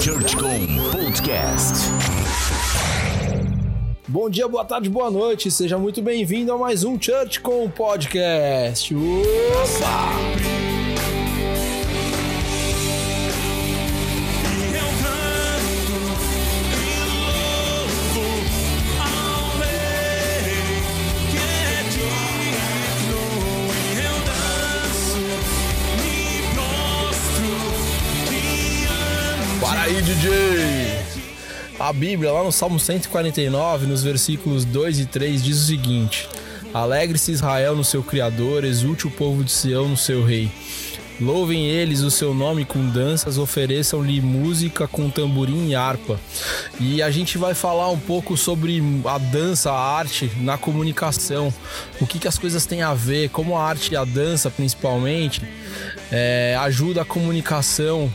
Churchcom Podcast. Bom dia, boa tarde, boa noite. Seja muito bem-vindo a mais um Church com Podcast. Opa! A Bíblia, lá no Salmo 149, nos versículos 2 e 3, diz o seguinte: Alegre-se Israel no seu Criador, exulte o povo de Sião no seu Rei. Louvem eles o seu nome com danças, ofereçam-lhe música com tamborim e harpa. E a gente vai falar um pouco sobre a dança, a arte na comunicação, o que, que as coisas têm a ver, como a arte e a dança, principalmente, é, ajuda a comunicação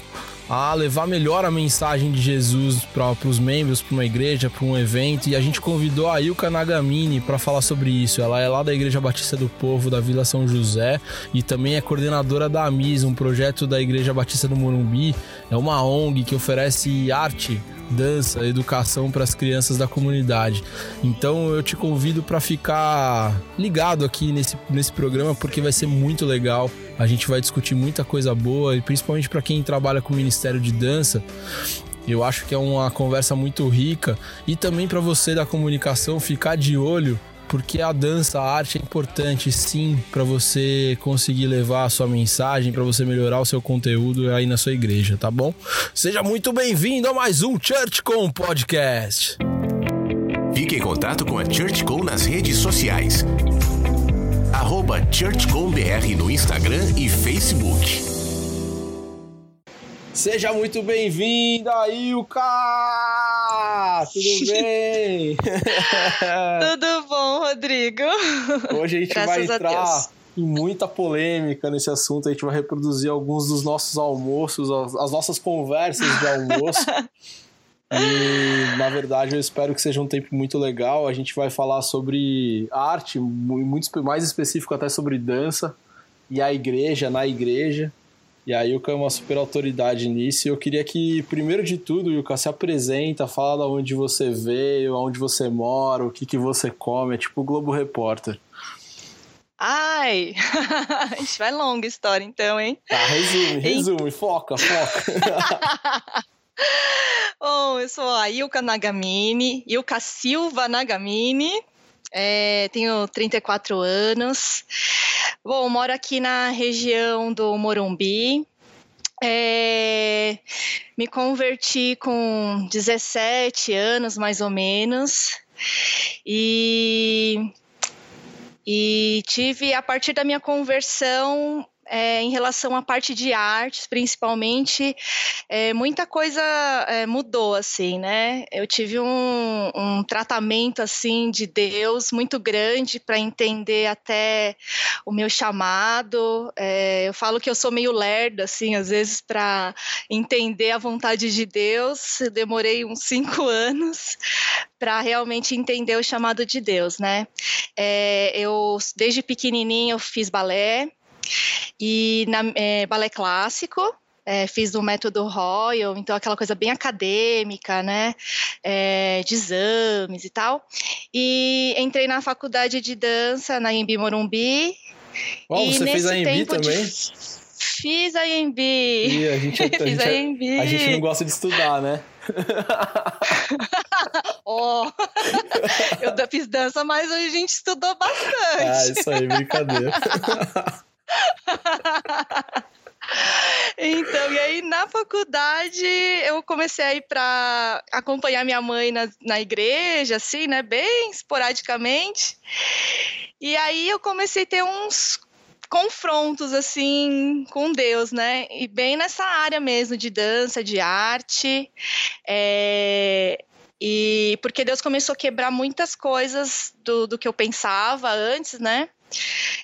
a levar melhor a mensagem de Jesus para os membros, para uma igreja, para um evento. E a gente convidou a Ilka Nagamini para falar sobre isso. Ela é lá da Igreja Batista do Povo, da Vila São José, e também é coordenadora da AMIS, um projeto da Igreja Batista do Morumbi. É uma ONG que oferece arte dança, educação para as crianças da comunidade. Então eu te convido para ficar ligado aqui nesse, nesse programa porque vai ser muito legal. A gente vai discutir muita coisa boa e principalmente para quem trabalha com o Ministério de Dança. Eu acho que é uma conversa muito rica e também para você da comunicação ficar de olho porque a dança, a arte é importante sim para você conseguir levar a sua mensagem, para você melhorar o seu conteúdo aí na sua igreja, tá bom? Seja muito bem-vindo a mais um Church Com Podcast. Fique em contato com a ChurchCom nas redes sociais. Arroba ChurchComBR no Instagram e Facebook. Seja muito bem-vinda, Ilka! Tudo bem? Tudo bom, Rodrigo? Hoje a gente Graças vai entrar em muita polêmica nesse assunto. A gente vai reproduzir alguns dos nossos almoços, as, as nossas conversas de almoço. E, na verdade, eu espero que seja um tempo muito legal. A gente vai falar sobre arte, muito mais específico até sobre dança e a igreja, na igreja. E a Yuka é uma super autoridade nisso. E eu queria que, primeiro de tudo, Yuka, se apresenta, fala de onde você veio, onde você mora, o que, que você come, é tipo o Globo Repórter. Ai! A gente vai longa história então, hein? Tá, resume, resume, foca, foca. Bom, eu sou a Ilka Nagamini, Ilka Silva Nagamini, é, tenho 34 anos. Bom, moro aqui na região do Morumbi. É, me converti com 17 anos, mais ou menos. E, e tive, a partir da minha conversão, é, em relação à parte de artes, principalmente, é, muita coisa é, mudou, assim, né? Eu tive um, um tratamento, assim, de Deus muito grande para entender até o meu chamado. É, eu falo que eu sou meio lerda, assim, às vezes, para entender a vontade de Deus. Eu demorei uns cinco anos para realmente entender o chamado de Deus, né? É, eu, desde pequenininha, eu fiz balé, e na, é, balé clássico, é, fiz o método Royal, então aquela coisa bem acadêmica, né, é, de exames e tal. E entrei na faculdade de dança na Embi Morumbi. E você fez a Embi também? De... Fiz a. E a gente, fiz a, gente, a, a gente não gosta de estudar, né? oh, eu fiz dança, mas a gente estudou bastante. Ah, isso aí, brincadeira. Então, e aí na faculdade eu comecei a ir para acompanhar minha mãe na, na igreja, assim, né, bem esporadicamente. E aí eu comecei a ter uns confrontos assim com Deus, né? E bem nessa área mesmo de dança, de arte. É... E porque Deus começou a quebrar muitas coisas do, do que eu pensava antes, né?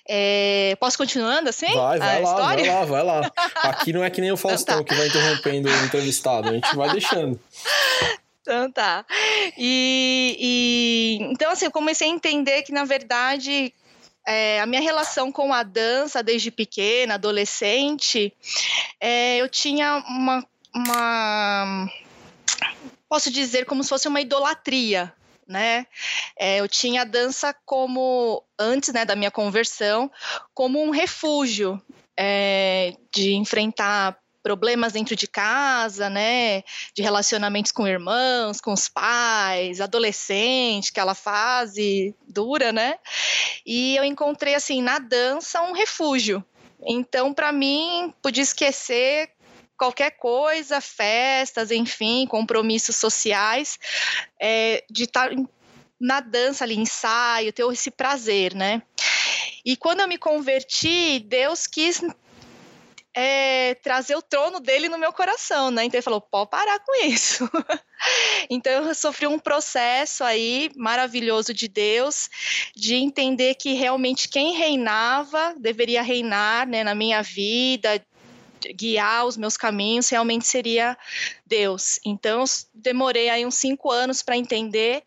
É, posso continuando assim? Vai, vai lá, história? vai lá, vai lá. Aqui não é que nem o então Faustão então tá. que vai interrompendo o entrevistado, a gente vai deixando. Então tá. E, e, então assim, eu comecei a entender que na verdade é, a minha relação com a dança desde pequena, adolescente, é, eu tinha uma, uma posso dizer, como se fosse uma idolatria, né? É, eu tinha a dança como, antes né, da minha conversão, como um refúgio é, de enfrentar problemas dentro de casa, né, de relacionamentos com irmãos, com os pais, adolescente, aquela fase dura, né? E eu encontrei assim na dança um refúgio. Então, para mim, podia esquecer qualquer coisa, festas, enfim, compromissos sociais, é, de estar na dança ali, ensaio, ter esse prazer, né? E quando eu me converti, Deus quis é, trazer o trono dele no meu coração, né? Então ele falou, pode parar com isso. então eu sofri um processo aí maravilhoso de Deus, de entender que realmente quem reinava deveria reinar né, na minha vida, guiar os meus caminhos realmente seria Deus. Então, demorei aí uns cinco anos para entender,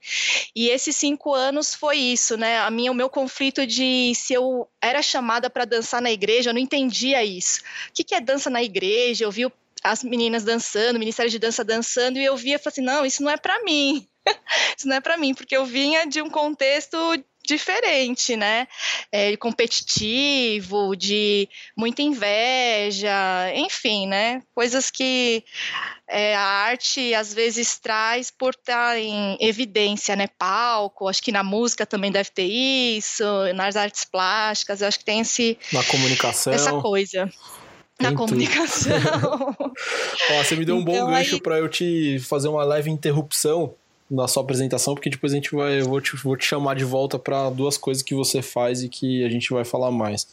e esses cinco anos foi isso, né? A minha, o meu conflito de se eu era chamada para dançar na igreja, eu não entendia isso. O que, que é dança na igreja? Eu vi as meninas dançando, o Ministério de Dança dançando, e eu via e falei assim: não, isso não é para mim. isso não é para mim, porque eu vinha de um contexto diferente, né? É, competitivo, de muita inveja, enfim, né? Coisas que é, a arte às vezes traz por estar em evidência, né? Palco, acho que na música também deve ter isso, nas artes plásticas, acho que tem esse na comunicação essa coisa. na comunicação. Ó, você me deu um então, bom gancho aí... para eu te fazer uma leve interrupção na sua apresentação, porque depois a gente vai, eu vou te, vou te chamar de volta para duas coisas que você faz e que a gente vai falar mais.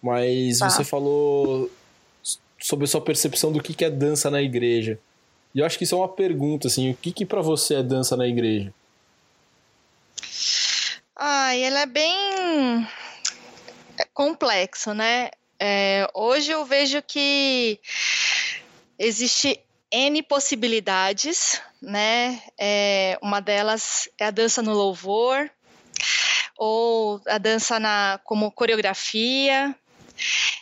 Mas tá. você falou sobre a sua percepção do que, que é dança na igreja. E eu acho que isso é uma pergunta, assim, o que, que para você é dança na igreja? Ai, ela é bem complexo, né? É, hoje eu vejo que existe N possibilidades, né? É, uma delas é a dança no louvor, ou a dança na, como coreografia,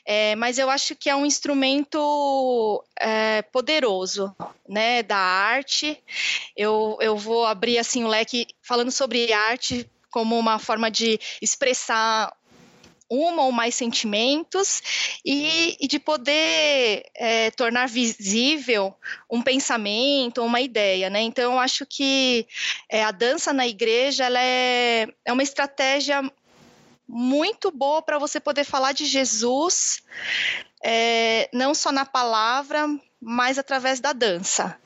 é, mas eu acho que é um instrumento é, poderoso, né, da arte. Eu, eu vou abrir assim o leque falando sobre arte como uma forma de expressar uma ou mais sentimentos e, e de poder é, tornar visível um pensamento, uma ideia, né? Então, eu acho que é, a dança na igreja ela é, é uma estratégia muito boa para você poder falar de Jesus, é, não só na palavra, mas através da dança.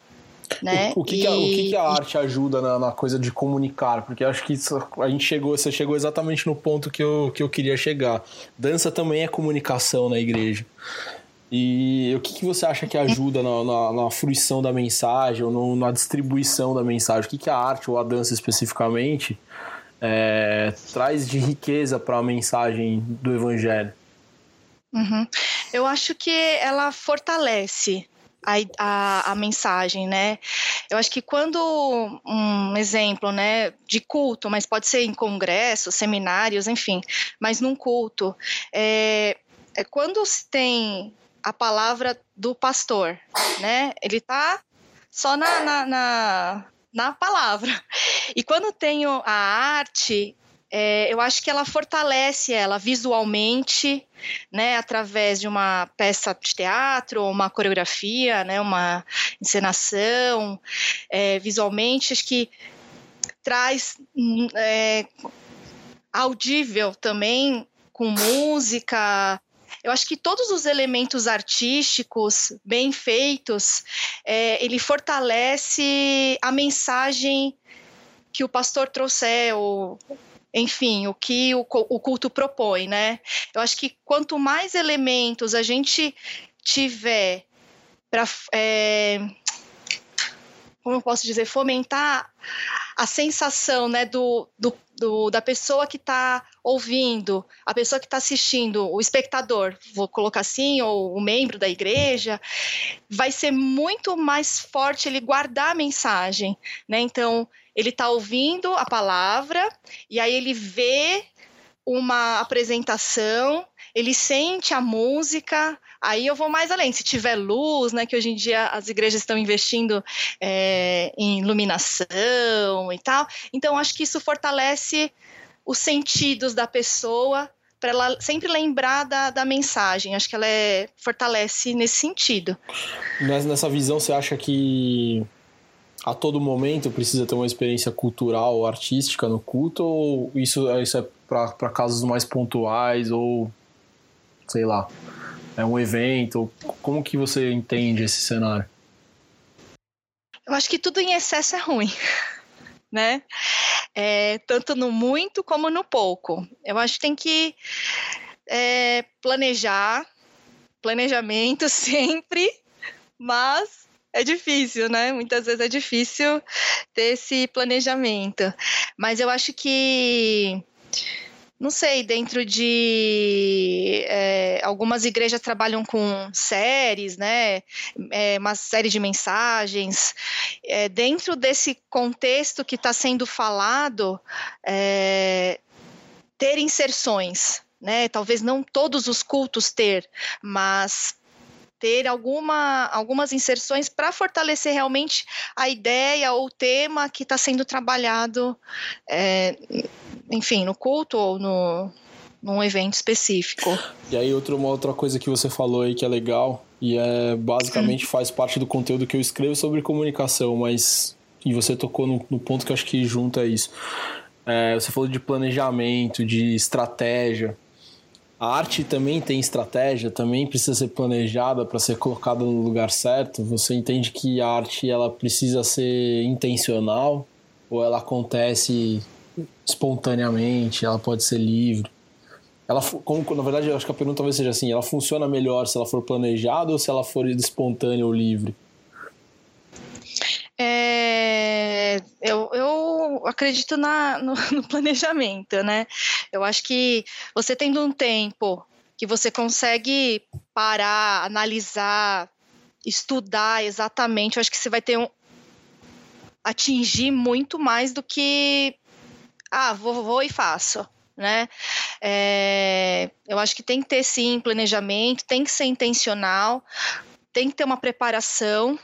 Né? O, o, que, e, que, a, o que, que, a, arte ajuda na, na, coisa de comunicar? Porque acho que isso, a gente chegou, você chegou exatamente no ponto que eu, que eu queria chegar. Dança também é comunicação na igreja. E o que, que você acha que ajuda na, na, na fruição da mensagem ou no, na distribuição da mensagem? O que, que a arte ou a dança especificamente é, traz de riqueza para a mensagem do evangelho? Uhum. Eu acho que ela fortalece a, a, a, mensagem, né? Eu acho que quando um exemplo, né, de culto, mas pode ser em congressos, seminários, enfim, mas num culto, é, é quando se tem a palavra do pastor, né? Ele tá só na, na, na, na palavra. E quando tenho a arte, é, eu acho que ela fortalece ela visualmente, né, através de uma peça de teatro, uma coreografia, né, uma encenação, é, visualmente, acho que traz é, audível também, com música, eu acho que todos os elementos artísticos bem feitos, é, ele fortalece a mensagem que o pastor trouxer, ou enfim, o que o, o culto propõe, né? Eu acho que quanto mais elementos a gente tiver para é, como eu posso dizer, fomentar a sensação né, do, do, do da pessoa que está ouvindo, a pessoa que está assistindo, o espectador, vou colocar assim, ou o membro da igreja, vai ser muito mais forte ele guardar a mensagem. Né? Então, ele está ouvindo a palavra e aí ele vê uma apresentação, ele sente a música, Aí eu vou mais além, se tiver luz, né, que hoje em dia as igrejas estão investindo é, em iluminação e tal. Então, acho que isso fortalece os sentidos da pessoa para ela sempre lembrar da, da mensagem. Acho que ela é, fortalece nesse sentido. Nessa visão, você acha que a todo momento precisa ter uma experiência cultural artística no culto? Ou isso, isso é para casos mais pontuais? Ou sei lá, é um evento? Como que você entende esse cenário? Eu acho que tudo em excesso é ruim, né? É, tanto no muito como no pouco. Eu acho que tem que é, planejar, planejamento sempre, mas é difícil, né? Muitas vezes é difícil ter esse planejamento. Mas eu acho que não sei, dentro de é, algumas igrejas trabalham com séries, né? É, uma série de mensagens. É, dentro desse contexto que está sendo falado, é, ter inserções, né? Talvez não todos os cultos ter, mas ter alguma, algumas inserções para fortalecer realmente a ideia ou o tema que está sendo trabalhado, é, enfim, no culto ou no, num evento específico. E aí outra, uma outra coisa que você falou aí que é legal e é basicamente hum. faz parte do conteúdo que eu escrevo sobre comunicação, mas e você tocou no, no ponto que acho que junta isso. É, você falou de planejamento, de estratégia. A arte também tem estratégia, também precisa ser planejada para ser colocada no lugar certo. Você entende que a arte ela precisa ser intencional ou ela acontece espontaneamente, ela pode ser livre? Ela, como, na verdade, eu acho que a pergunta talvez seja assim: ela funciona melhor se ela for planejada ou se ela for espontânea ou livre? É, eu, eu acredito na, no, no, planejamento, né? Eu acho que você tendo um tempo que você consegue parar, analisar, estudar exatamente, eu acho que você vai ter um, atingir muito mais do que ah, vou, vou e faço. Né? É, eu acho que tem que ter sim planejamento, tem que ser intencional, tem que ter uma preparação,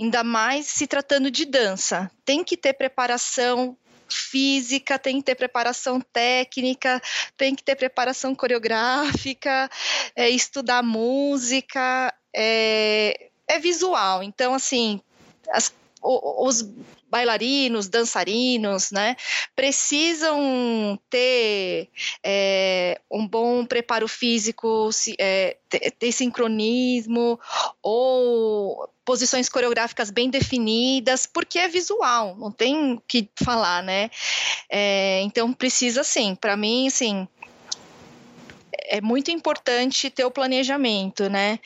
ainda mais se tratando de dança. Tem que ter preparação física, tem que ter preparação técnica, tem que ter preparação coreográfica, é, estudar música, é, é visual. Então, assim, as, os bailarinos, dançarinos, né, precisam ter é, um bom preparo físico, é, ter sincronismo ou posições coreográficas bem definidas, porque é visual, não tem o que falar, né? É, então precisa sim, para mim, assim, é muito importante ter o planejamento, né?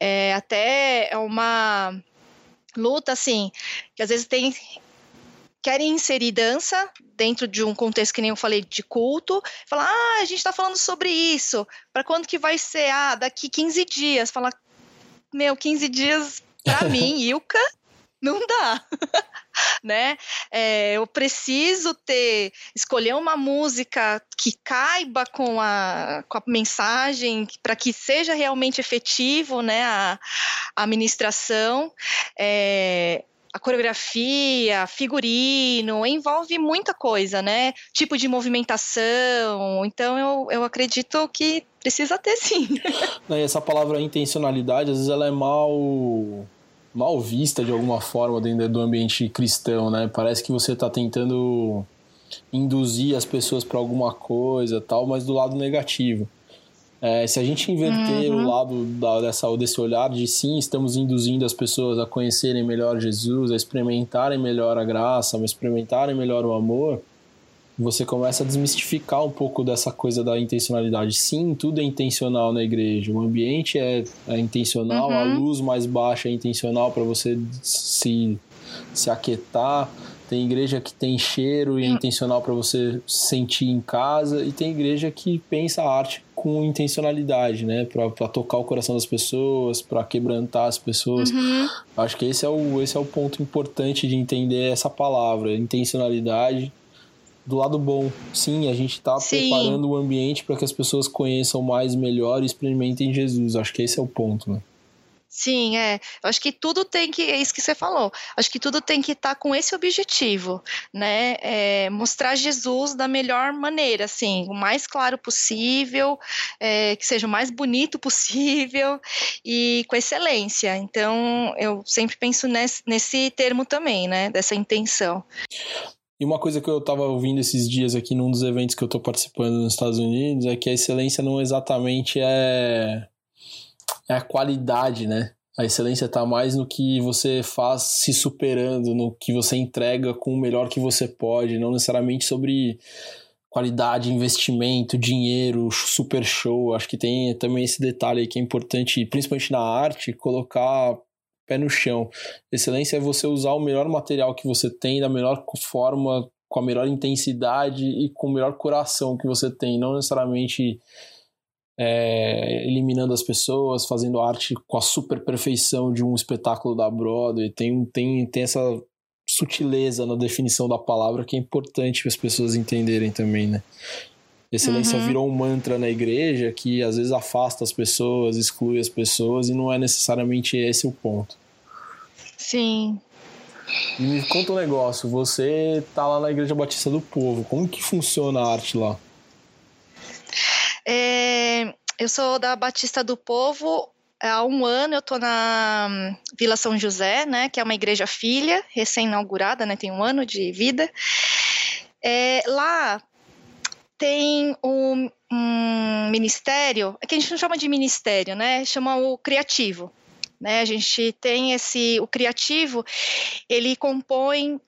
É, até é uma luta, assim, que às vezes tem querem inserir dança dentro de um contexto que nem eu falei de culto, falar, ah, a gente está falando sobre isso, para quando que vai ser? Ah, daqui 15 dias. Falar, meu, 15 dias para mim, Ilka, não dá. né? É, eu preciso ter escolher uma música que caiba com a, com a mensagem para que seja realmente efetivo, né? A, a ministração. É, a coreografia, figurino, envolve muita coisa, né? Tipo de movimentação. Então eu, eu acredito que precisa ter sim. Essa palavra intencionalidade, às vezes ela é mal mal vista de alguma forma dentro do ambiente cristão, né? Parece que você está tentando induzir as pessoas para alguma coisa, tal, mas do lado negativo. É, se a gente inverter uhum. o lado da, dessa, desse olhar de sim, estamos induzindo as pessoas a conhecerem melhor Jesus, a experimentarem melhor a graça, a experimentarem melhor o amor, você começa a desmistificar um pouco dessa coisa da intencionalidade. Sim, tudo é intencional na igreja. O ambiente é, é intencional, uhum. a luz mais baixa é intencional para você se, se aquietar. Tem igreja que tem cheiro e é intencional para você sentir em casa, e tem igreja que pensa a arte com intencionalidade, né? Para tocar o coração das pessoas, para quebrantar as pessoas. Uhum. Acho que esse é, o, esse é o ponto importante de entender essa palavra, intencionalidade do lado bom. Sim, a gente está preparando o ambiente para que as pessoas conheçam mais, melhor e experimentem Jesus. Acho que esse é o ponto, né? Sim, é. Eu acho que tudo tem que, é isso que você falou. Acho que tudo tem que estar tá com esse objetivo, né? É, mostrar Jesus da melhor maneira, assim, o mais claro possível, é, que seja o mais bonito possível e com excelência. Então, eu sempre penso nesse, nesse termo também, né? Dessa intenção. E uma coisa que eu estava ouvindo esses dias aqui num dos eventos que eu estou participando nos Estados Unidos é que a excelência não exatamente é é a qualidade, né? A excelência está mais no que você faz se superando, no que você entrega com o melhor que você pode, não necessariamente sobre qualidade, investimento, dinheiro, super show. Acho que tem também esse detalhe aí que é importante, principalmente na arte, colocar pé no chão. Excelência é você usar o melhor material que você tem da melhor forma, com a melhor intensidade e com o melhor coração que você tem, não necessariamente é, eliminando as pessoas, fazendo arte com a super perfeição de um espetáculo da Broadway. Tem, tem, tem essa sutileza na definição da palavra que é importante para as pessoas entenderem também, né? Excelência uhum. virou um mantra na igreja que às vezes afasta as pessoas, exclui as pessoas e não é necessariamente esse o ponto. Sim. E me conta um negócio, você tá lá na Igreja Batista do Povo, como que funciona a arte lá? É, eu sou da Batista do Povo. Há um ano eu estou na hum, Vila São José, né, que é uma igreja filha, recém-inaugurada, né, tem um ano de vida. É, lá tem um, um ministério, é que a gente não chama de ministério, né, chama o criativo. Né, a gente tem esse, o criativo, ele compõe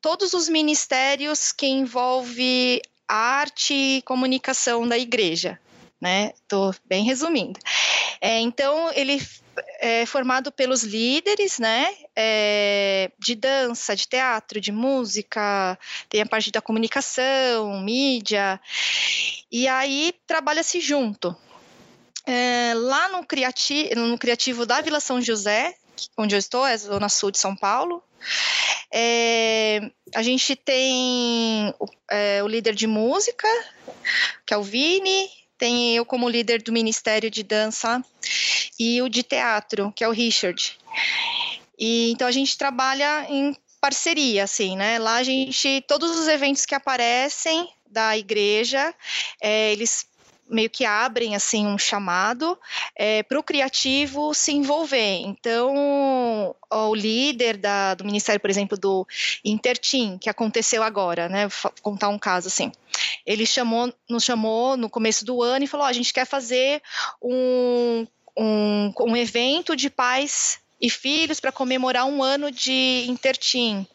todos os ministérios que envolve arte e comunicação da igreja, né? Estou bem resumindo. É, então, ele é formado pelos líderes, né? É, de dança, de teatro, de música, tem a parte da comunicação, mídia, e aí trabalha-se junto. É, lá no, criati no Criativo da Vila São José, onde eu estou, é a Zona Sul de São Paulo, é, a gente tem o, é, o líder de música, que é o Vini, tem eu como líder do Ministério de Dança e o de teatro, que é o Richard. E então a gente trabalha em parceria, assim, né? Lá a gente, todos os eventos que aparecem da igreja, é, eles meio que abrem assim um chamado é, para o criativo se envolver. Então, o líder da, do Ministério, por exemplo, do Intertim, que aconteceu agora, né? Vou contar um caso assim. Ele chamou, nos chamou no começo do ano e falou: oh, a gente quer fazer um, um, um evento de pais e filhos para comemorar um ano de Intertim.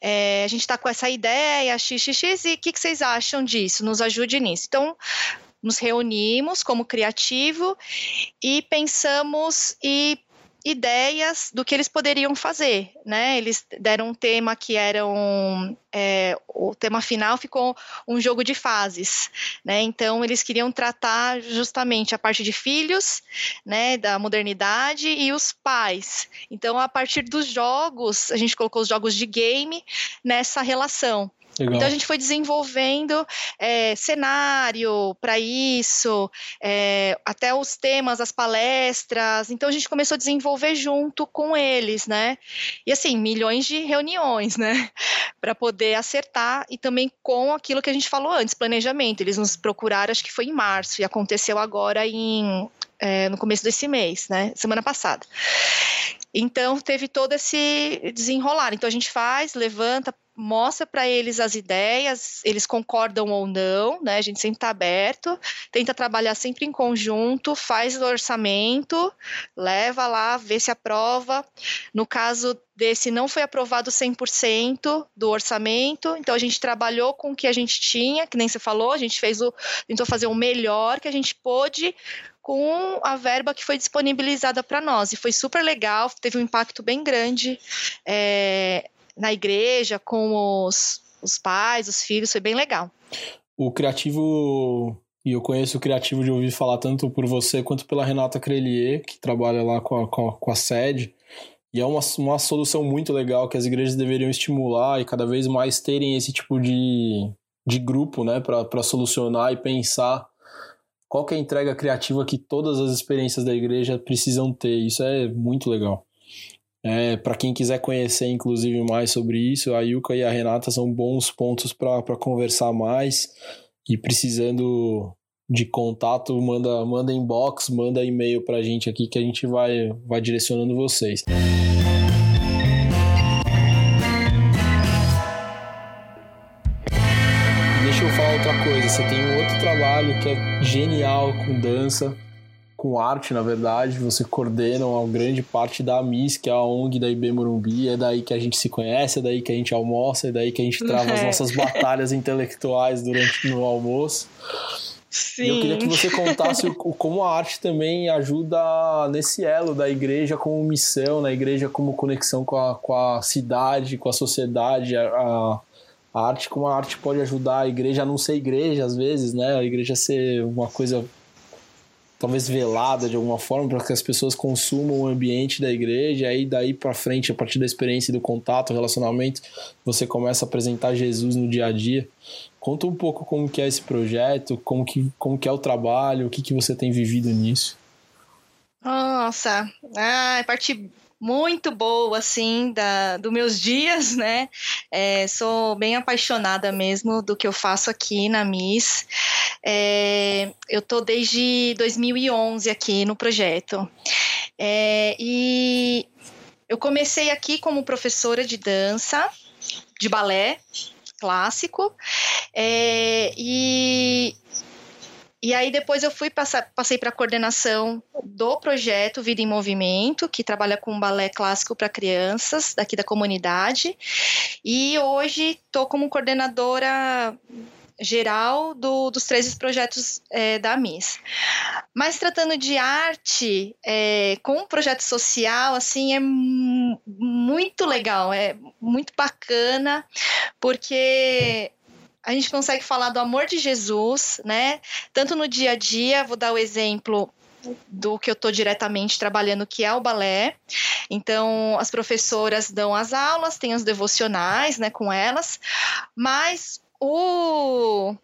É, a gente está com essa ideia, xxx, e o que, que vocês acham disso? Nos ajude nisso. Então, nos reunimos como criativo e pensamos e ideias do que eles poderiam fazer, né? Eles deram um tema que era um, é, o tema final ficou um jogo de fases, né? Então eles queriam tratar justamente a parte de filhos, né, da modernidade e os pais. Então a partir dos jogos a gente colocou os jogos de game nessa relação. Legal. Então a gente foi desenvolvendo é, cenário para isso, é, até os temas, as palestras. Então a gente começou a desenvolver junto com eles, né? E assim, milhões de reuniões, né? Para poder acertar e também com aquilo que a gente falou antes, planejamento. Eles nos procuraram, acho que foi em março, e aconteceu agora em, é, no começo desse mês, né? Semana passada. Então teve todo esse desenrolar. Então a gente faz, levanta, mostra para eles as ideias, eles concordam ou não, né? A gente sempre está aberto, tenta trabalhar sempre em conjunto, faz o orçamento, leva lá, vê se aprova. No caso desse, não foi aprovado 100% do orçamento, então a gente trabalhou com o que a gente tinha, que nem você falou, a gente fez o, tentou fazer o melhor que a gente pôde com a verba que foi disponibilizada para nós. E foi super legal, teve um impacto bem grande. É, na igreja com os, os pais, os filhos, foi bem legal. O criativo, e eu conheço o criativo de ouvir falar tanto por você quanto pela Renata Crelier, que trabalha lá com a, com a, com a sede. E é uma, uma solução muito legal que as igrejas deveriam estimular e cada vez mais terem esse tipo de, de grupo, né, para solucionar e pensar qual é a entrega criativa que todas as experiências da igreja precisam ter. Isso é muito legal. É, para quem quiser conhecer, inclusive, mais sobre isso, a Yuka e a Renata são bons pontos para conversar mais. E precisando de contato, manda, manda inbox, manda e-mail para a gente aqui que a gente vai, vai direcionando vocês. Você tem um outro trabalho que é genial com dança com arte, na verdade, você coordena uma grande parte da MIS, que é a ONG da IB Morumbi, é daí que a gente se conhece, é daí que a gente almoça, é daí que a gente trava as é. nossas batalhas intelectuais durante no almoço. Sim. E eu queria que você contasse o, como a arte também ajuda nesse elo da igreja como missão, na igreja como conexão com a, com a cidade, com a sociedade, a, a, a arte, como a arte pode ajudar a igreja a não ser igreja às vezes, né? A igreja ser uma coisa talvez velada de alguma forma para que as pessoas consumam o ambiente da igreja e aí daí para frente a partir da experiência do contato relacionamento você começa a apresentar Jesus no dia a dia conta um pouco como que é esse projeto como que como que é o trabalho o que que você tem vivido nisso nossa ah, é parte muito boa, assim, da, dos meus dias, né? É, sou bem apaixonada mesmo do que eu faço aqui na Miss. É, eu tô desde 2011 aqui no projeto. É, e eu comecei aqui como professora de dança, de balé clássico, é, e e aí depois eu fui passar, passei para a coordenação do projeto Vida em Movimento, que trabalha com balé clássico para crianças daqui da comunidade. E hoje estou como coordenadora geral do, dos três projetos é, da MIS. Mas tratando de arte, é, com um projeto social, assim, é muito legal, é muito bacana, porque a gente consegue falar do amor de Jesus, né? Tanto no dia a dia, vou dar o exemplo do que eu estou diretamente trabalhando, que é o balé. Então, as professoras dão as aulas, tem os devocionais, né, com elas, mas o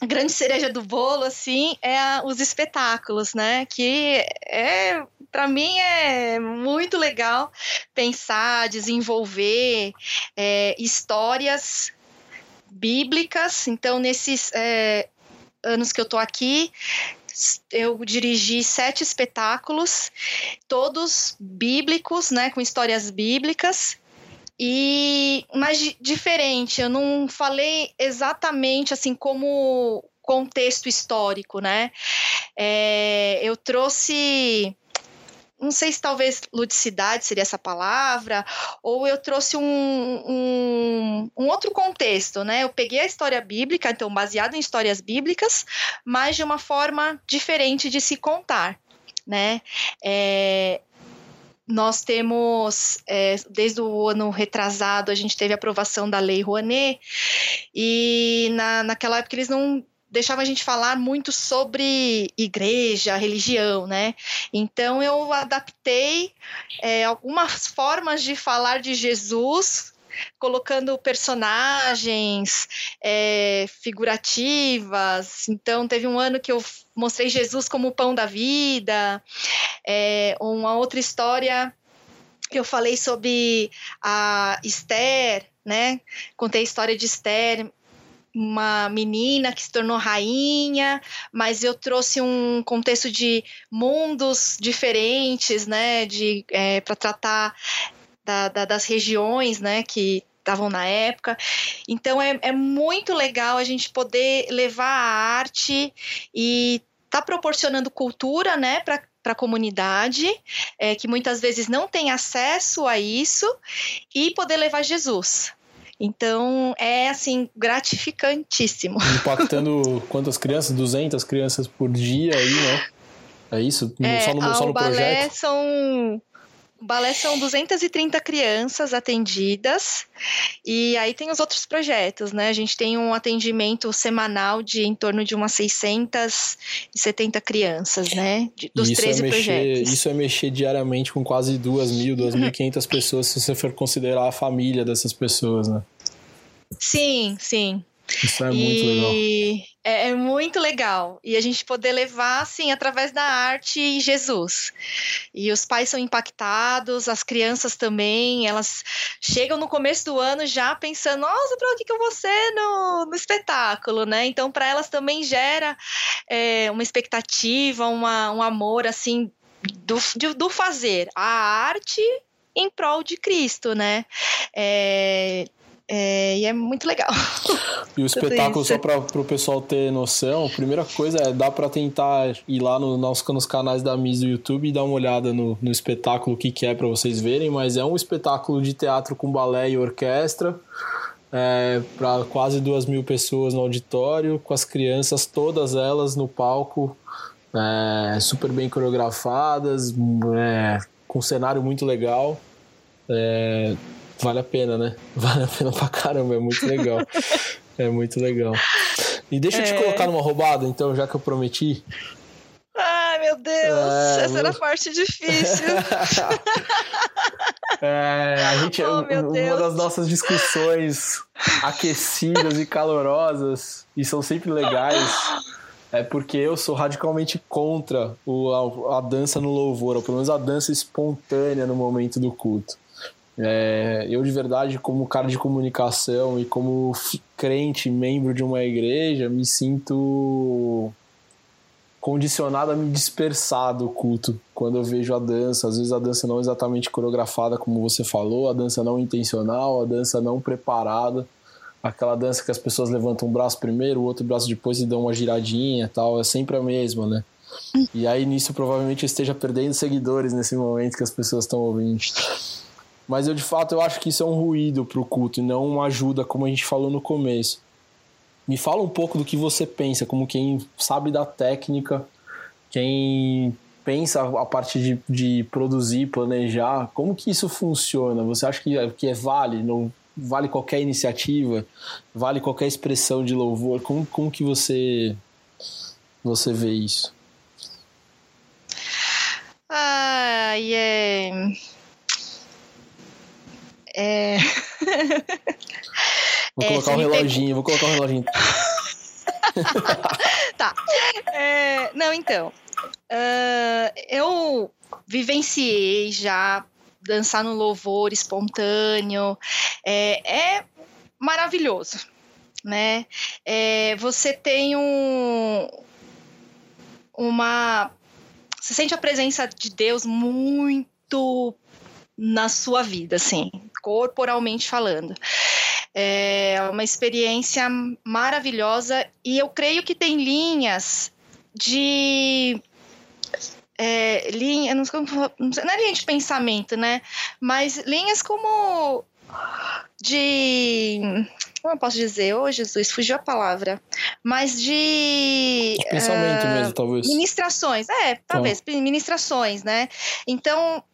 a grande cereja do bolo, assim, é a, os espetáculos, né? Que é, para mim, é muito legal pensar, desenvolver é, histórias bíblicas. Então, nesses é, anos que eu estou aqui, eu dirigi sete espetáculos, todos bíblicos, né, com histórias bíblicas. E mas diferente, eu não falei exatamente assim como contexto histórico, né? É, eu trouxe não sei se talvez ludicidade seria essa palavra, ou eu trouxe um, um, um, outro contexto, né? Eu peguei a história bíblica, então baseado em histórias bíblicas, mas de uma forma diferente de se contar, né? É, nós temos, é, desde o ano retrasado, a gente teve a aprovação da Lei Rouanet, e na, naquela época eles não deixava a gente falar muito sobre igreja, religião, né? Então eu adaptei é, algumas formas de falar de Jesus colocando personagens é, figurativas. Então, teve um ano que eu mostrei Jesus como o pão da vida. É, uma outra história que eu falei sobre a Esther, né? Contei a história de Esther uma menina que se tornou rainha, mas eu trouxe um contexto de mundos diferentes, né, de é, para tratar da, da, das regiões, né, que estavam na época. Então é, é muito legal a gente poder levar a arte e tá proporcionando cultura, né, para para a comunidade, é, que muitas vezes não tem acesso a isso, e poder levar Jesus. Então é assim gratificantíssimo. Impactando quantas crianças? 200 crianças por dia aí, né? É isso? É, só no, só no projeto? são O balé são 230 crianças atendidas e aí tem os outros projetos, né? A gente tem um atendimento semanal de em torno de umas 670 crianças, né? De, dos isso 13 é mexer, projetos. Isso é mexer diariamente com quase 2 mil, 2.500 pessoas, se você for considerar a família dessas pessoas, né? Sim, sim. Isso é muito legal. É, é, muito legal. E a gente poder levar, assim, através da arte Jesus. E os pais são impactados, as crianças também, elas chegam no começo do ano já pensando, nossa, para o que, que eu vou ser no, no espetáculo, né? Então, para elas também gera é, uma expectativa, uma, um amor, assim, do, de, do fazer. A arte em prol de Cristo, né? É, é, e é muito legal. E o espetáculo, só para o pessoal ter noção, a primeira coisa é dá para tentar ir lá no, nos, nos canais da Miss do YouTube e dar uma olhada no, no espetáculo, o que, que é para vocês verem, mas é um espetáculo de teatro com balé e orquestra. É, para quase duas mil pessoas no auditório, com as crianças, todas elas no palco, é, super bem coreografadas, é, com um cenário muito legal. É, vale a pena, né? Vale a pena pra caramba, é muito legal. é muito legal. E deixa eu te é. colocar numa roubada, então, já que eu prometi. Ai, meu Deus, é, essa era a parte difícil. é, a gente, oh, uma das nossas discussões aquecidas e calorosas, e são sempre legais, é porque eu sou radicalmente contra o, a, a dança no louvor, ou pelo menos a dança espontânea no momento do culto. É, eu de verdade, como cara de comunicação e como crente, membro de uma igreja, me sinto condicionado a me dispersar do culto quando eu vejo a dança. Às vezes a dança não exatamente coreografada, como você falou, a dança não intencional, a dança não preparada. Aquela dança que as pessoas levantam um braço primeiro, o outro braço depois e dão uma giradinha tal, é sempre a mesma, né? E aí nisso provavelmente eu esteja perdendo seguidores nesse momento que as pessoas estão ouvindo. Mas eu de fato eu acho que isso é um ruído para o culto e não uma ajuda, como a gente falou no começo. Me fala um pouco do que você pensa, como quem sabe da técnica, quem pensa a parte de, de produzir, planejar, como que isso funciona? Você acha que é, que é vale? Não vale qualquer iniciativa? Vale qualquer expressão de louvor? Como, como que você você vê isso? Ah, yeah. É... Vou colocar é, um reloginho, pegou... vou colocar um reloginho. tá. É, não, então. Uh, eu vivenciei já dançar no louvor espontâneo. É, é maravilhoso, né? É, você tem um, uma. Você sente a presença de Deus muito na sua vida, assim, corporalmente falando. É uma experiência maravilhosa e eu creio que tem linhas de é, linha, não, não é linha de pensamento, né? Mas linhas como de como eu posso dizer? Ô, oh, Jesus, fugiu a palavra. Mas de. de pensamento uh, mesmo, talvez. Ministrações, é, talvez, então. ministrações, né? Então,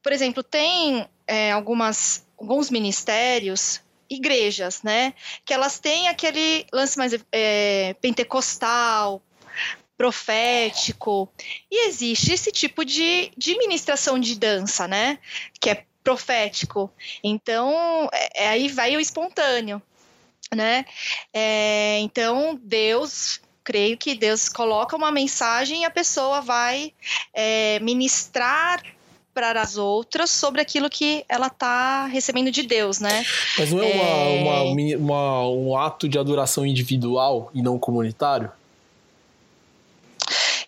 por exemplo, tem é, algumas, alguns ministérios, igrejas, né? Que elas têm aquele lance mais é, pentecostal, profético. E existe esse tipo de, de ministração de dança, né? Que é profético. Então, é, é aí vai o espontâneo, né? É, então, Deus creio que Deus coloca uma mensagem e a pessoa vai é, ministrar para as outras sobre aquilo que ela está recebendo de Deus, né? Mas não é, é... Uma, uma, uma, um ato de adoração individual e não comunitário?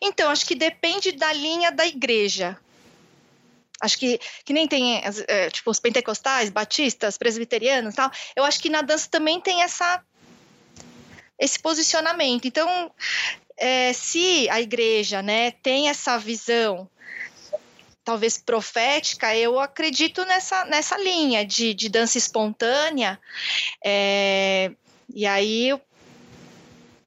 Então, acho que depende da linha da igreja. Acho que, que nem tem, é, tipo, os pentecostais, batistas, presbiterianos tal. Eu acho que na dança também tem essa, esse posicionamento. Então, é, se a igreja né, tem essa visão talvez profética, eu acredito nessa, nessa linha de, de dança espontânea. É, e aí a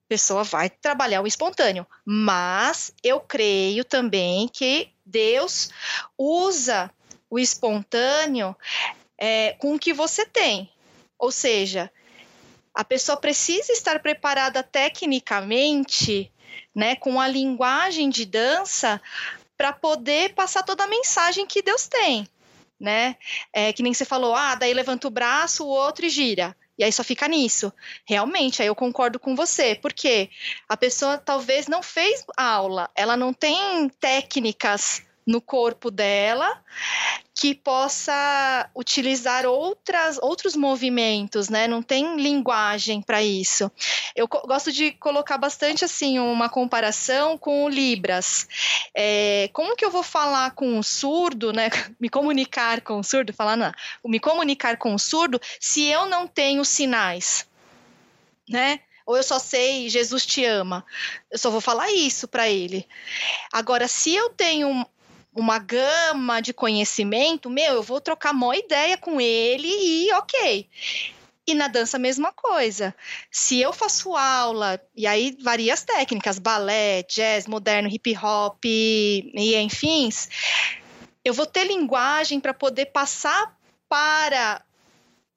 pessoa vai trabalhar o espontâneo. Mas eu creio também que Deus usa o espontâneo é, com o que você tem. Ou seja, a pessoa precisa estar preparada tecnicamente, né, com a linguagem de dança, para poder passar toda a mensagem que Deus tem, né? É, que nem você falou, ah, daí levanta o braço, o outro e gira. E aí só fica nisso. Realmente, aí eu concordo com você, porque a pessoa talvez não fez aula, ela não tem técnicas no corpo dela que possa utilizar outras, outros movimentos, né? Não tem linguagem para isso. Eu gosto de colocar bastante assim uma comparação com o Libras. É, como que eu vou falar com o surdo, né? Me comunicar com o surdo, falar não, me comunicar com o surdo se eu não tenho sinais, né? ou eu só sei Jesus te ama. Eu só vou falar isso para ele. Agora, se eu tenho uma gama de conhecimento, meu, eu vou trocar uma ideia com ele e ok. E na dança mesma coisa. Se eu faço aula, e aí várias técnicas, balé, jazz, moderno, hip hop e enfim, eu vou ter linguagem para poder passar para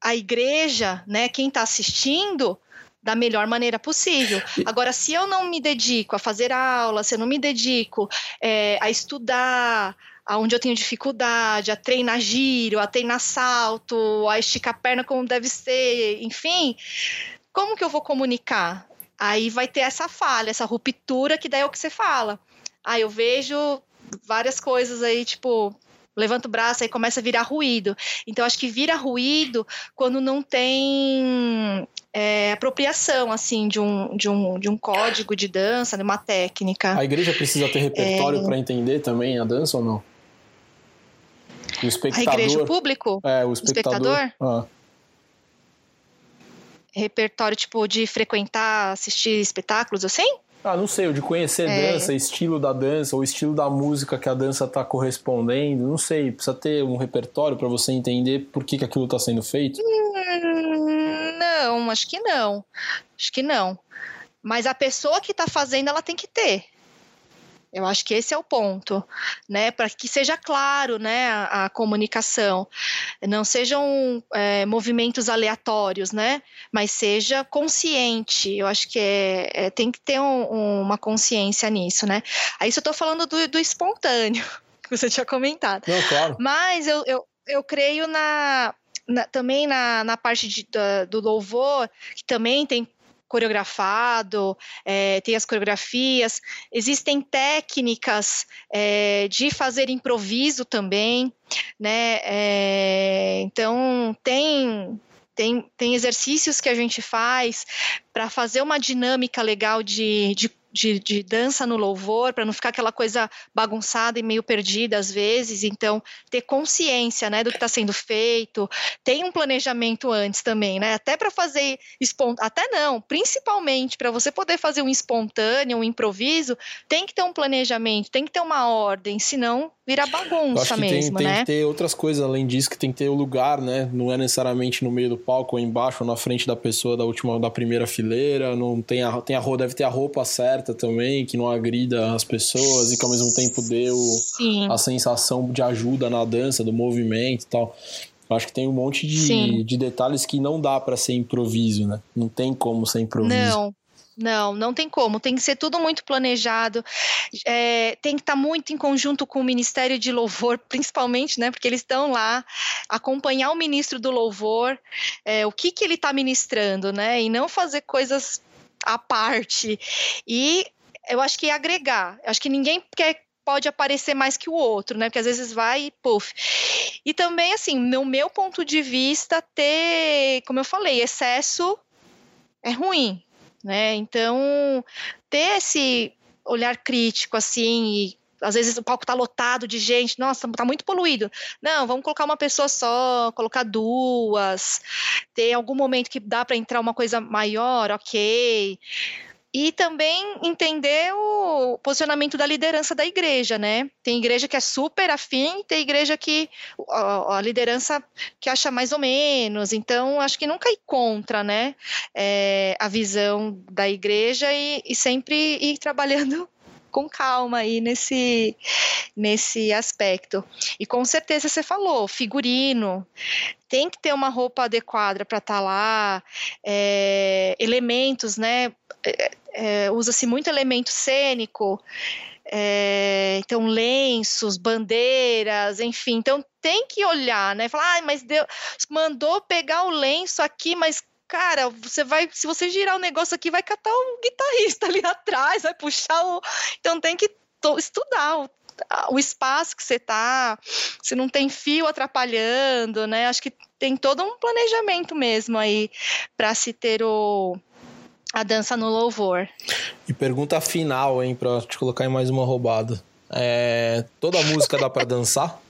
a igreja, né, quem está assistindo, da melhor maneira possível. Agora, se eu não me dedico a fazer aula, se eu não me dedico é, a estudar, aonde eu tenho dificuldade, a treinar giro, a treinar salto, a esticar a perna como deve ser, enfim, como que eu vou comunicar? Aí vai ter essa falha, essa ruptura que daí é o que você fala. Aí eu vejo várias coisas aí, tipo, levanta o braço, aí começa a virar ruído. Então, acho que vira ruído quando não tem é, apropriação, assim, de um, de, um, de um código de dança, de uma técnica. A igreja precisa ter repertório é... para entender também a dança ou não? O espectador... A igreja, o público? É, o espectador. O espectador? Ah. Repertório, tipo, de frequentar, assistir espetáculos, assim? Ah, não sei, o de conhecer é. dança, estilo da dança, ou estilo da música que a dança está correspondendo, não sei, precisa ter um repertório para você entender por que, que aquilo está sendo feito? Hum, não, acho que não. Acho que não. Mas a pessoa que está fazendo, ela tem que ter. Eu acho que esse é o ponto, né? Para que seja claro, né, a, a comunicação, não sejam é, movimentos aleatórios, né? Mas seja consciente. Eu acho que é, é tem que ter um, uma consciência nisso, né? Aí eu estou falando do, do espontâneo que você tinha comentado. Não, claro. Mas eu, eu, eu creio na, na, também na, na parte de, da, do louvor, que também tem coreografado, é, tem as coreografias, existem técnicas é, de fazer improviso também, né? É, então tem tem, tem exercícios que a gente faz para fazer uma dinâmica legal de, de de, de dança no louvor, para não ficar aquela coisa bagunçada e meio perdida às vezes. Então, ter consciência né, do que está sendo feito, tem um planejamento antes também, né? Até para fazer espontâneo, até não, principalmente para você poder fazer um espontâneo, um improviso, tem que ter um planejamento, tem que ter uma ordem, senão vira bagunça mesmo, tem, né? Tem que ter outras coisas além disso, que tem que ter o lugar, né? Não é necessariamente no meio do palco ou embaixo ou na frente da pessoa da última, da primeira fileira, não tem a, tem a deve ter a roupa certa também, que não agrida as pessoas e que ao mesmo tempo dê o, a sensação de ajuda na dança, do movimento e tal. Eu acho que tem um monte de, de detalhes que não dá para ser improviso, né? Não tem como ser improviso. Não, não, não tem como. Tem que ser tudo muito planejado. É, tem que estar tá muito em conjunto com o Ministério de Louvor, principalmente, né? Porque eles estão lá acompanhar o ministro do Louvor, é, o que que ele está ministrando, né? E não fazer coisas à parte. E eu acho que agregar. Eu acho que ninguém quer pode aparecer mais que o outro, né? Porque às vezes vai e puff. E também, assim, no meu ponto de vista, ter, como eu falei, excesso é ruim, né? Então, ter esse olhar crítico assim e às vezes o palco está lotado de gente, nossa, está muito poluído. Não, vamos colocar uma pessoa só, colocar duas, ter algum momento que dá para entrar uma coisa maior, ok. E também entender o posicionamento da liderança da igreja, né? Tem igreja que é super afim, tem igreja que a, a liderança que acha mais ou menos. Então, acho que nunca ir contra, né? É, a visão da igreja e, e sempre ir trabalhando com calma aí nesse, nesse aspecto. E com certeza você falou, figurino, tem que ter uma roupa adequada para estar tá lá, é, elementos, né? É, é, Usa-se muito elemento cênico. É, então, lenços, bandeiras, enfim. Então, tem que olhar, né? Falar, ah, mas Deus mandou pegar o lenço aqui, mas cara, você vai, se você girar o negócio aqui, vai catar o guitarrista ali atrás, vai puxar o. Então tem que estudar o, o espaço que você tá, se não tem fio atrapalhando, né? Acho que tem todo um planejamento mesmo aí para se ter o a dança no louvor. E pergunta final, hein, para te colocar em mais uma roubada. É, toda música dá para dançar?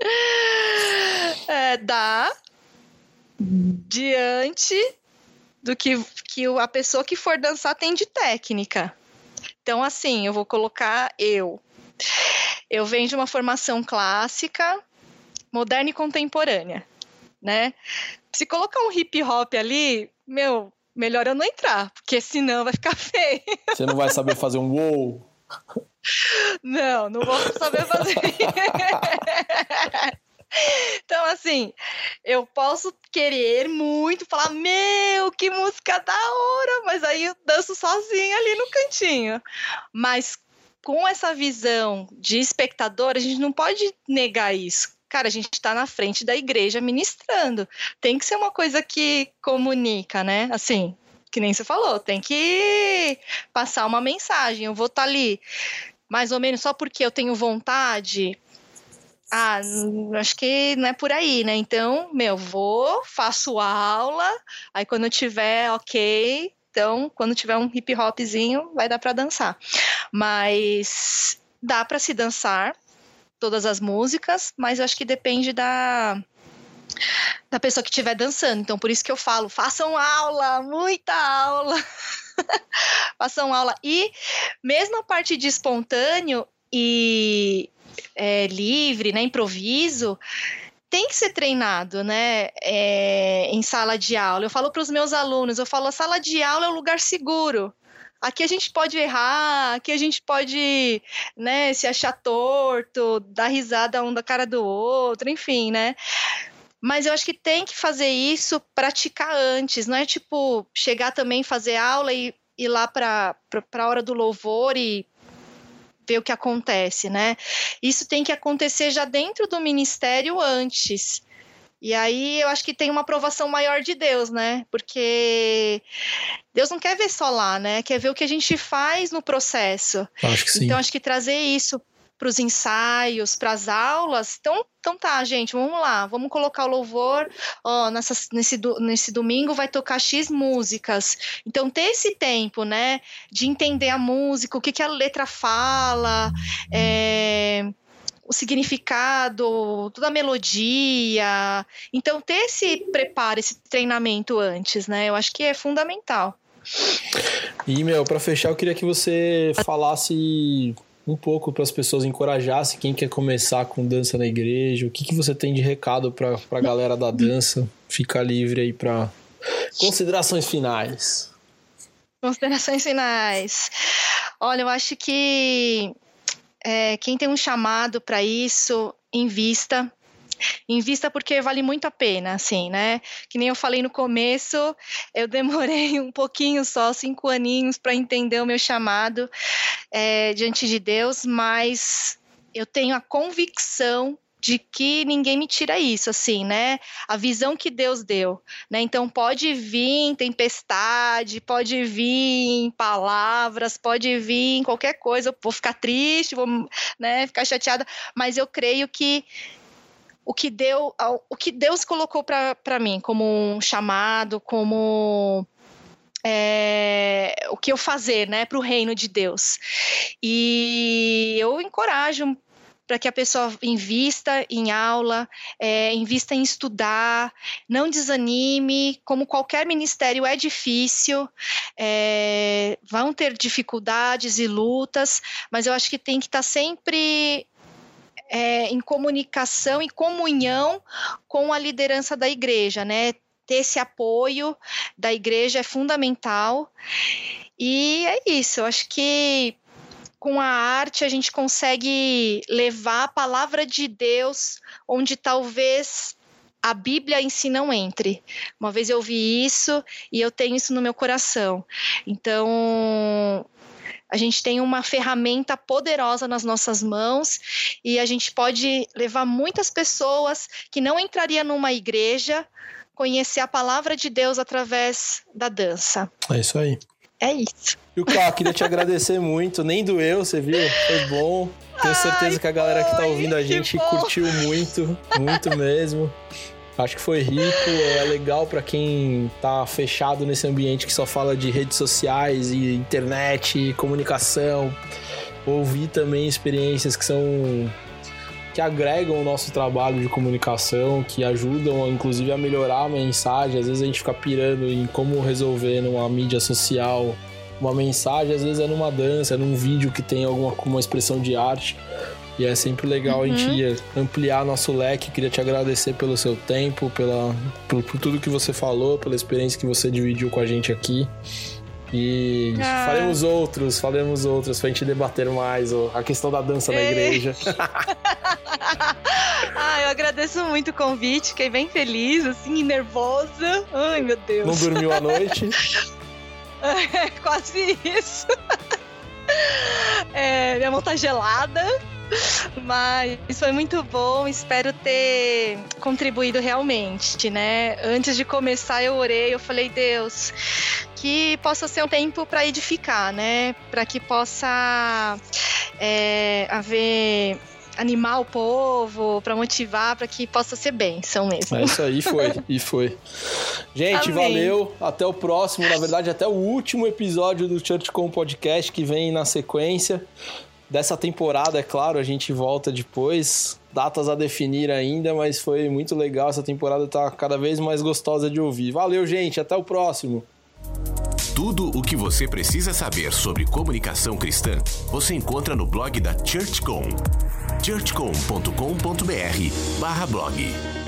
É, dá, diante do que, que a pessoa que for dançar tem de técnica. Então, assim, eu vou colocar eu. Eu venho de uma formação clássica, moderna e contemporânea, né? Se colocar um hip hop ali, meu, melhor eu não entrar, porque senão vai ficar feio. Você não vai saber fazer um wow? Não, não vou saber fazer. Então, assim, eu posso querer muito falar, meu, que música da hora, mas aí eu danço sozinha ali no cantinho. Mas com essa visão de espectador, a gente não pode negar isso. Cara, a gente está na frente da igreja ministrando. Tem que ser uma coisa que comunica, né? Assim, que nem você falou, tem que passar uma mensagem. Eu vou estar tá ali mais ou menos só porque eu tenho vontade ah, acho que não é por aí, né? Então, meu, vou, faço aula, aí quando tiver ok, então quando tiver um hip hopzinho, vai dar para dançar. Mas dá para se dançar todas as músicas, mas eu acho que depende da da pessoa que estiver dançando. Então, por isso que eu falo, façam aula, muita aula. façam aula. E mesmo a parte de espontâneo e é, livre, né, improviso, tem que ser treinado, né, é, em sala de aula. Eu falo para os meus alunos, eu falo, a sala de aula é um lugar seguro. Aqui a gente pode errar, aqui a gente pode, né, se achar torto, dar risada um da cara do outro, enfim, né? Mas eu acho que tem que fazer isso, praticar antes, não é tipo chegar também fazer aula e ir lá para a hora do louvor e ver o que acontece, né? Isso tem que acontecer já dentro do ministério antes. E aí eu acho que tem uma aprovação maior de Deus, né? Porque Deus não quer ver só lá, né? Quer ver o que a gente faz no processo. Acho que sim. Então acho que trazer isso para os ensaios, para as aulas. Então, então tá, gente, vamos lá, vamos colocar o louvor. Ó, nessa, nesse, nesse domingo vai tocar X músicas. Então, ter esse tempo, né, de entender a música, o que, que a letra fala, é, o significado, toda a melodia. Então, ter esse preparo, esse treinamento antes, né, eu acho que é fundamental. E, meu, para fechar, eu queria que você falasse um pouco para as pessoas encorajassem quem quer começar com dança na igreja? O que, que você tem de recado para a galera da dança? Fica livre aí para considerações finais. Considerações finais. Olha, eu acho que é, quem tem um chamado para isso, invista, Invista porque vale muito a pena, assim, né? Que nem eu falei no começo, eu demorei um pouquinho só, cinco aninhos, para entender o meu chamado é, diante de Deus, mas eu tenho a convicção de que ninguém me tira isso, assim, né? A visão que Deus deu, né? Então pode vir tempestade, pode vir palavras, pode vir qualquer coisa, eu vou ficar triste, vou, né, ficar chateada, mas eu creio que o que, deu, o que Deus colocou para mim como um chamado, como é, o que eu fazer né, para o reino de Deus. E eu encorajo para que a pessoa invista em aula, é, invista em estudar, não desanime. Como qualquer ministério é difícil, é, vão ter dificuldades e lutas, mas eu acho que tem que estar tá sempre é, em comunicação e comunhão com a liderança da igreja, né? ter esse apoio da igreja é fundamental. E é isso, eu acho que com a arte a gente consegue levar a palavra de Deus onde talvez a Bíblia em si não entre. Uma vez eu ouvi isso e eu tenho isso no meu coração. Então, a gente tem uma ferramenta poderosa nas nossas mãos e a gente pode levar muitas pessoas que não entrariam numa igreja conhecer a palavra de Deus através da dança. É isso aí. É isso. E o Cá, queria te agradecer muito. Nem doeu, você viu? Foi bom. Tenho certeza Ai, que a galera que tá ouvindo a gente curtiu muito, muito mesmo. Acho que foi rico, é legal para quem tá fechado nesse ambiente que só fala de redes sociais e internet e comunicação. Ouvir também experiências que são que agregam o nosso trabalho de comunicação, que ajudam inclusive a melhorar a mensagem. Às vezes a gente fica pirando em como resolver numa mídia social uma mensagem, às vezes é numa dança, é num vídeo que tem alguma uma expressão de arte. E é sempre legal uhum. a gente uhum. ampliar nosso leque. Queria te agradecer pelo seu tempo, pela, por, por, tudo que você falou, pela experiência que você dividiu com a gente aqui. E ah. faremos outros, faremos outros pra gente debater mais a questão da dança na igreja. ah, eu agradeço muito o convite, fiquei bem feliz, assim, nervosa. Ai, meu Deus. Não dormiu à noite? é, quase isso. É, minha mão tá gelada. Mas foi muito bom, espero ter contribuído realmente, né? Antes de começar, eu orei, eu falei, Deus, que possa ser um tempo para edificar, né? Para que possa é, haver animar o povo, para motivar, para que possa ser bênção mesmo. É isso aí, foi. e foi. Gente, Amém. valeu. Até o próximo, na verdade, até o último episódio do Church Com Podcast que vem na sequência dessa temporada, é claro, a gente volta depois. Datas a definir ainda, mas foi muito legal. Essa temporada tá cada vez mais gostosa de ouvir. Valeu, gente. Até o próximo. Tudo o que você precisa saber sobre comunicação cristã você encontra no blog da ChurchCom. churchcom.com.br/blog.